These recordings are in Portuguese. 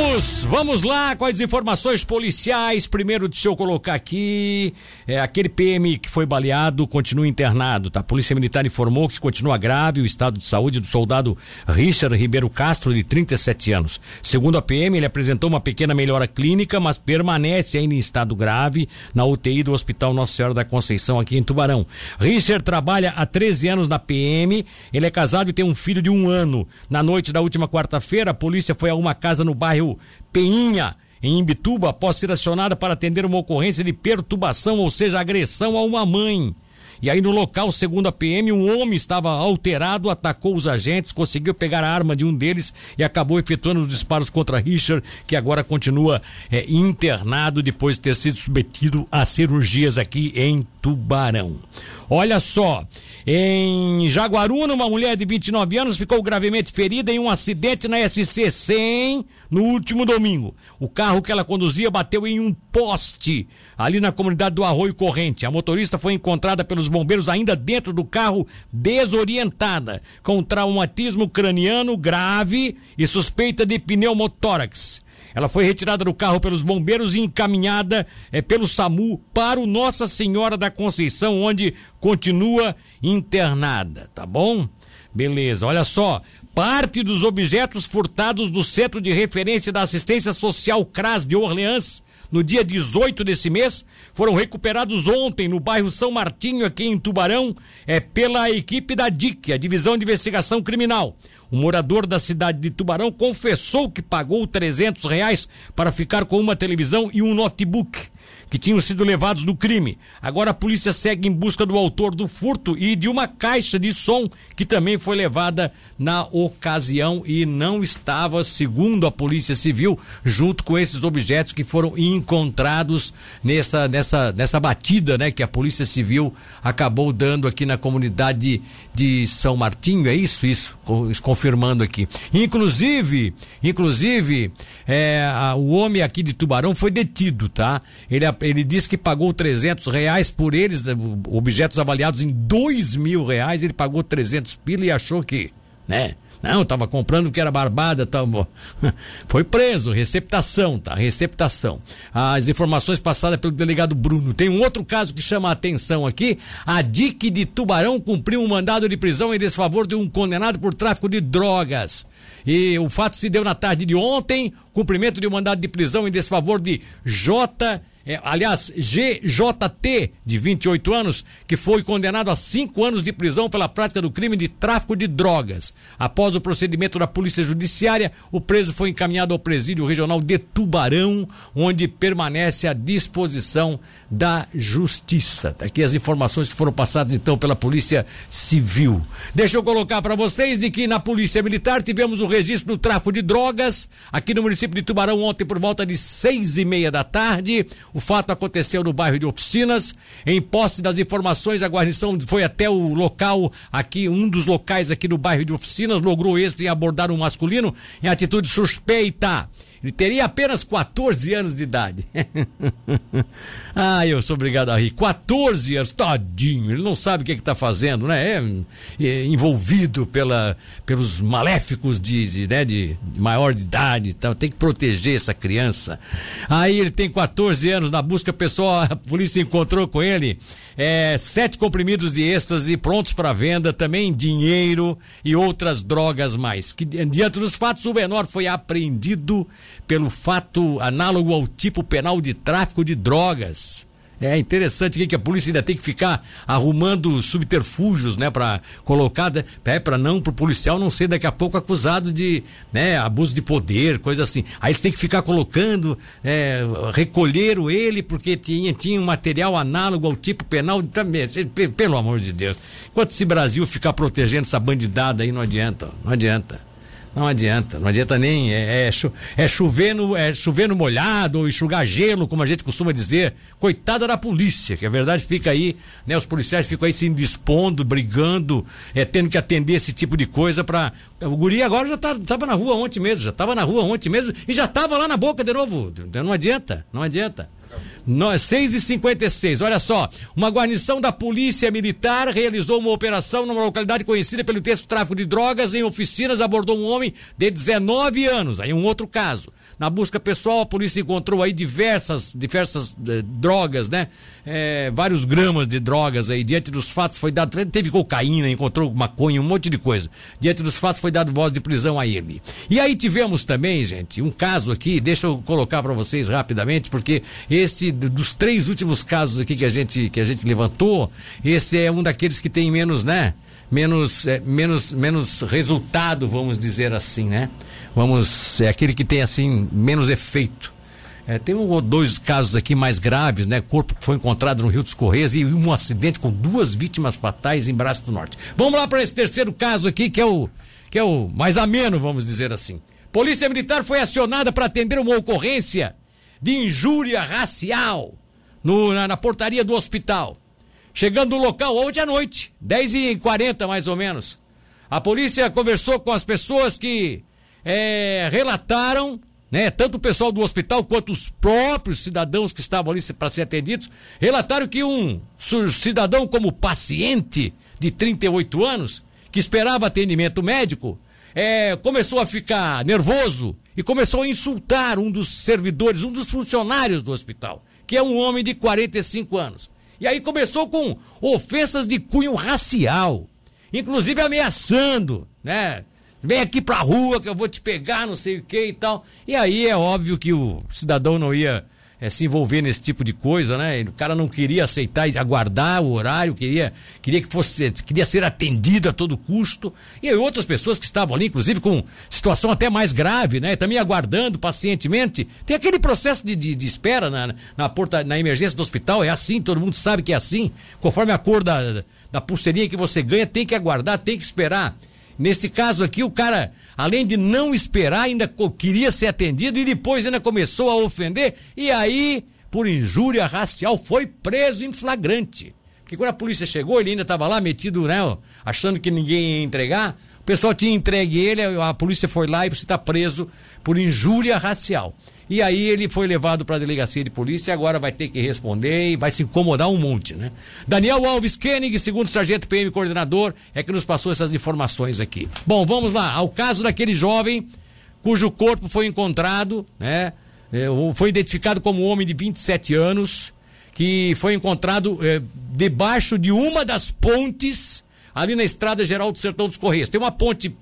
Vamos, vamos lá com as informações policiais. Primeiro, deixa eu colocar aqui, é, aquele PM que foi baleado continua internado, tá? A Polícia Militar informou que continua grave o estado de saúde do soldado Richard Ribeiro Castro, de 37 anos. Segundo a PM, ele apresentou uma pequena melhora clínica, mas permanece ainda em estado grave na UTI do Hospital Nossa Senhora da Conceição, aqui em Tubarão. Richard trabalha há 13 anos na PM, ele é casado e tem um filho de um ano. Na noite da última quarta-feira, a polícia foi a uma casa no bairro bairro Peinha, em Imbituba, após ser acionada para atender uma ocorrência de perturbação, ou seja, agressão a uma mãe. E aí no local, segundo a PM, um homem estava alterado, atacou os agentes, conseguiu pegar a arma de um deles e acabou efetuando os disparos contra Richard, que agora continua é, internado depois de ter sido submetido a cirurgias aqui em Tubarão. Olha só, em Jaguaruna, uma mulher de 29 anos ficou gravemente ferida em um acidente na SC 100 no último domingo. O carro que ela conduzia bateu em um poste ali na comunidade do Arroio Corrente. A motorista foi encontrada pelos bombeiros ainda dentro do carro, desorientada, com traumatismo craniano grave e suspeita de pneumotórax. Ela foi retirada do carro pelos bombeiros e encaminhada é, pelo SAMU para o Nossa Senhora da Conceição, onde continua internada, tá bom? Beleza, olha só. Parte dos objetos furtados do Centro de Referência da Assistência Social CRAS de Orleans no dia 18 desse mês, foram recuperados ontem no bairro São Martinho, aqui em Tubarão, é, pela equipe da DIC, a Divisão de Investigação Criminal. Um morador da cidade de Tubarão confessou que pagou 300 reais para ficar com uma televisão e um notebook que tinham sido levados do crime. Agora a polícia segue em busca do autor do furto e de uma caixa de som que também foi levada na ocasião e não estava, segundo a Polícia Civil, junto com esses objetos que foram encontrados nessa nessa nessa batida, né, que a Polícia Civil acabou dando aqui na comunidade de São Martinho, é isso, isso, confirmando aqui. Inclusive, inclusive, é, a, o homem aqui de Tubarão foi detido, tá? Ele ele disse que pagou 300 reais por eles, objetos avaliados em dois mil reais, ele pagou 300 pila e achou que, né? Não, estava comprando que era barbada, tal. Foi preso, receptação, tá? Receptação. As informações passadas pelo delegado Bruno. Tem um outro caso que chama a atenção aqui. A DIC de Tubarão cumpriu um mandado de prisão em desfavor de um condenado por tráfico de drogas. E o fato se deu na tarde de ontem, cumprimento de um mandado de prisão em desfavor de J é, aliás, GJT, de 28 anos, que foi condenado a cinco anos de prisão pela prática do crime de tráfico de drogas. Após o procedimento da Polícia Judiciária, o preso foi encaminhado ao presídio regional de Tubarão, onde permanece à disposição da Justiça. Tá aqui as informações que foram passadas então pela Polícia Civil. Deixa eu colocar para vocês de que na Polícia Militar tivemos o registro do tráfico de drogas aqui no município de Tubarão ontem por volta de seis e meia da tarde. O fato aconteceu no bairro de Oficinas. Em posse das informações, a guarnição foi até o local aqui, um dos locais aqui no bairro de Oficinas, logrou êxito em abordar um masculino em atitude suspeita. Ele teria apenas 14 anos de idade. ah, eu sou obrigado a rir. 14 anos, tadinho, ele não sabe o que é está fazendo, né? É, é, envolvido pela, pelos maléficos de, de, né, de, de maior de idade então Tem que proteger essa criança. Aí ele tem 14 anos, na busca pessoal, a polícia encontrou com ele é, sete comprimidos de êxtase prontos para venda, também dinheiro e outras drogas mais. Que, diante dos fatos, o menor foi apreendido pelo fato análogo ao tipo penal de tráfico de drogas. É interessante que a polícia ainda tem que ficar arrumando subterfúgios, né, para colocar, é, para não pro policial não ser daqui a pouco acusado de, né, abuso de poder, coisa assim. Aí eles têm que ficar colocando, é, recolheram ele porque tinha tinha um material análogo ao tipo penal também. Pelo amor de Deus. Enquanto esse Brasil ficar protegendo essa bandidada aí não adianta, não adianta. Não adianta, não adianta nem. É, é, é, chover, no, é chover no molhado ou enxugar gelo, como a gente costuma dizer. Coitada da polícia, que a verdade fica aí, né? Os policiais ficam aí se indispondo, brigando, é, tendo que atender esse tipo de coisa para O guri agora já tá, tava na rua ontem mesmo, já tava na rua ontem mesmo e já tava lá na boca de novo. Não adianta, não adianta. 6 e 56 olha só. Uma guarnição da Polícia Militar realizou uma operação numa localidade conhecida pelo texto tráfico de drogas em oficinas, abordou um homem de 19 anos. Aí um outro caso. Na busca pessoal, a polícia encontrou aí diversas, diversas eh, drogas, né? É, vários gramas de drogas aí. Diante dos fatos foi dado, teve cocaína, encontrou maconha, um monte de coisa. Diante dos fatos foi dado voz de prisão a ele. E aí tivemos também, gente, um caso aqui, deixa eu colocar para vocês rapidamente, porque dos três últimos casos aqui que a gente que a gente levantou, esse é um daqueles que tem menos, né? Menos, é, menos, menos resultado, vamos dizer assim, né? vamos, é aquele que tem assim menos efeito. É, tem um ou dois casos aqui mais graves, né? Corpo que foi encontrado no Rio dos Correios e um acidente com duas vítimas fatais em Braço do Norte. Vamos lá para esse terceiro caso aqui, que é o que é o mais ameno, vamos dizer assim. Polícia Militar foi acionada para atender uma ocorrência de injúria racial no, na, na, portaria do hospital. Chegando no local ontem à noite, 10h40 mais ou menos. A polícia conversou com as pessoas que é, relataram, né, tanto o pessoal do hospital quanto os próprios cidadãos que estavam ali para ser atendidos, relataram que um cidadão como paciente de 38 anos, que esperava atendimento médico, é, começou a ficar nervoso e começou a insultar um dos servidores, um dos funcionários do hospital, que é um homem de 45 anos. E aí começou com ofensas de cunho racial, inclusive ameaçando, né? vem aqui pra rua que eu vou te pegar, não sei o que e tal. E aí é óbvio que o cidadão não ia é, se envolver nesse tipo de coisa, né? O cara não queria aceitar e aguardar o horário, queria, queria que fosse, queria ser atendido a todo custo. E aí outras pessoas que estavam ali, inclusive com situação até mais grave, né? Também aguardando pacientemente. Tem aquele processo de, de, de espera na, na, porta, na emergência do hospital, é assim, todo mundo sabe que é assim. Conforme a cor da, da pulseirinha que você ganha, tem que aguardar, tem que esperar. Nesse caso aqui, o cara, além de não esperar, ainda queria ser atendido e depois ainda começou a ofender. E aí, por injúria racial, foi preso em flagrante. Porque quando a polícia chegou, ele ainda estava lá metido, né? Achando que ninguém ia entregar. O pessoal tinha entregue ele, a polícia foi lá e você está preso por injúria racial. E aí ele foi levado para a delegacia de polícia e agora vai ter que responder e vai se incomodar um monte, né? Daniel Alves Koenig, segundo sargento PM coordenador, é que nos passou essas informações aqui. Bom, vamos lá, ao caso daquele jovem cujo corpo foi encontrado, né? É, foi identificado como um homem de 27 anos, que foi encontrado é, debaixo de uma das pontes ali na Estrada Geral do Sertão dos Correios. Tem uma ponte,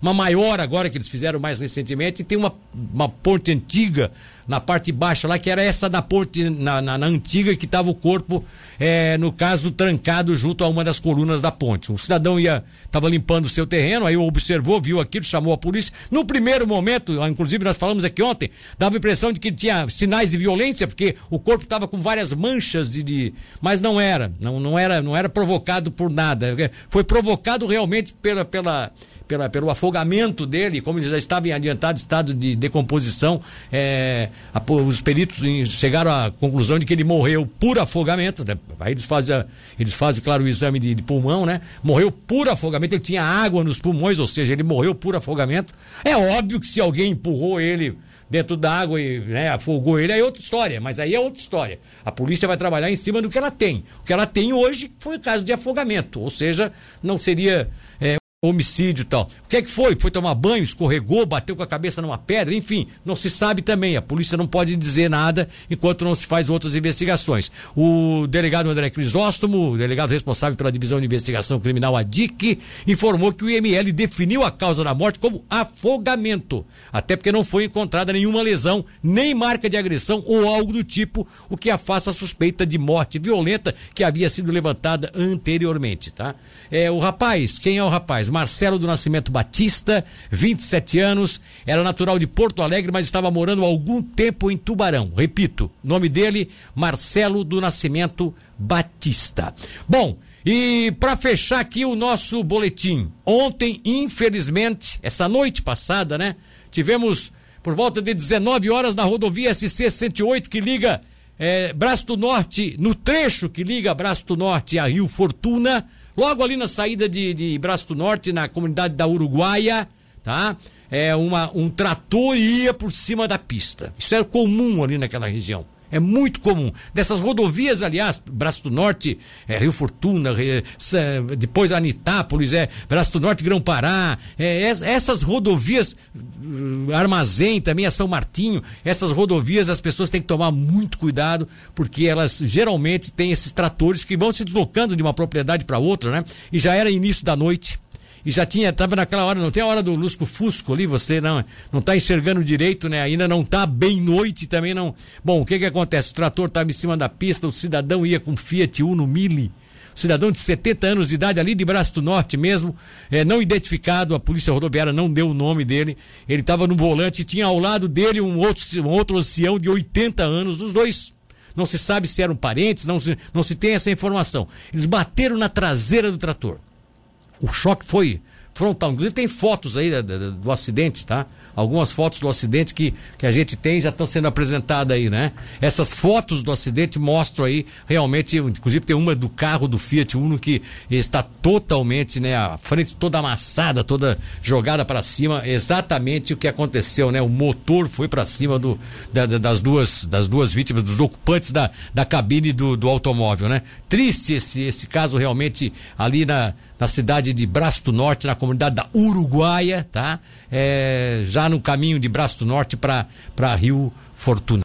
uma maior agora que eles fizeram mais recentemente, e tem uma, uma ponte antiga na parte baixa lá, que era essa na ponte, na, na, na antiga, que estava o corpo, é, no caso, trancado junto a uma das colunas da ponte. Um cidadão ia, estava limpando o seu terreno, aí observou, viu aquilo, chamou a polícia. No primeiro momento, inclusive nós falamos aqui ontem, dava a impressão de que tinha sinais de violência, porque o corpo estava com várias manchas de, de, mas não era, não, não era, não era provocado por nada. Foi provocado realmente pela, pela pela, pelo afogamento dele, como ele já estava em adiantado estado de decomposição, é, a, os peritos chegaram à conclusão de que ele morreu por afogamento. Né? Aí eles fazem, eles fazem, claro, o exame de, de, pulmão, né? Morreu por afogamento, ele tinha água nos pulmões, ou seja, ele morreu por afogamento. É óbvio que se alguém empurrou ele dentro da água e né, afogou ele, aí é outra história, mas aí é outra história. A polícia vai trabalhar em cima do que ela tem. O que ela tem hoje foi o caso de afogamento, ou seja, não seria é, homicídio e tal. O que é que foi? Foi tomar banho, escorregou, bateu com a cabeça numa pedra, enfim, não se sabe também. A polícia não pode dizer nada enquanto não se faz outras investigações. O delegado André Crisóstomo, delegado responsável pela divisão de investigação criminal, a DIC, informou que o IML definiu a causa da morte como afogamento, até porque não foi encontrada nenhuma lesão, nem marca de agressão ou algo do tipo, o que afasta a suspeita de morte violenta que havia sido levantada anteriormente, tá? É, o rapaz, quem é o rapaz? Marcelo do Nascimento Batista, 27 anos, era natural de Porto Alegre, mas estava morando há algum tempo em Tubarão. Repito, nome dele, Marcelo do Nascimento Batista. Bom, e para fechar aqui o nosso boletim, ontem, infelizmente, essa noite passada, né, tivemos por volta de 19 horas na rodovia SC 108 que liga é, Braço do Norte, no trecho que liga Braço do Norte a Rio Fortuna, Logo ali na saída de, de Braço do Norte, na comunidade da Uruguaia, tá? É uma, um trator ia por cima da pista. Isso era comum ali naquela região. É muito comum. Dessas rodovias, aliás, Braço do Norte, é, Rio Fortuna, é, depois Anitápolis, é, Braço do Norte, Grão Pará, é, essas rodovias, uh, Armazém também, a São Martinho, essas rodovias as pessoas têm que tomar muito cuidado, porque elas geralmente têm esses tratores que vão se deslocando de uma propriedade para outra, né? E já era início da noite e já tinha, tava naquela hora, não tem a hora do lusco-fusco ali, você não, não tá enxergando direito, né? Ainda não tá bem noite também não. Bom, o que que acontece? O trator estava em cima da pista, o cidadão ia com Fiat Uno Mille, cidadão de 70 anos de idade, ali de Braço do Norte mesmo, é, não identificado, a polícia rodoviária não deu o nome dele. Ele estava no volante e tinha ao lado dele um outro, um outro ancião de 80 anos, os dois. Não se sabe se eram parentes, não se, não se tem essa informação. Eles bateram na traseira do trator o choque foi frontal. Inclusive tem fotos aí do, do, acidente, tá? Algumas fotos do acidente que, que a gente tem já estão sendo apresentadas aí, né? Essas fotos do acidente mostram aí realmente, inclusive tem uma do carro do Fiat Uno que está totalmente, né? A frente toda amassada, toda jogada para cima, exatamente o que aconteceu, né? O motor foi para cima do, da, das duas das duas vítimas, dos ocupantes da, da cabine do, do automóvel, né? Triste esse, esse caso realmente ali na, na cidade de Braço do Norte, na comunidade da Uruguaia, tá? É, já no caminho de Braço do Norte para Rio Fortuna.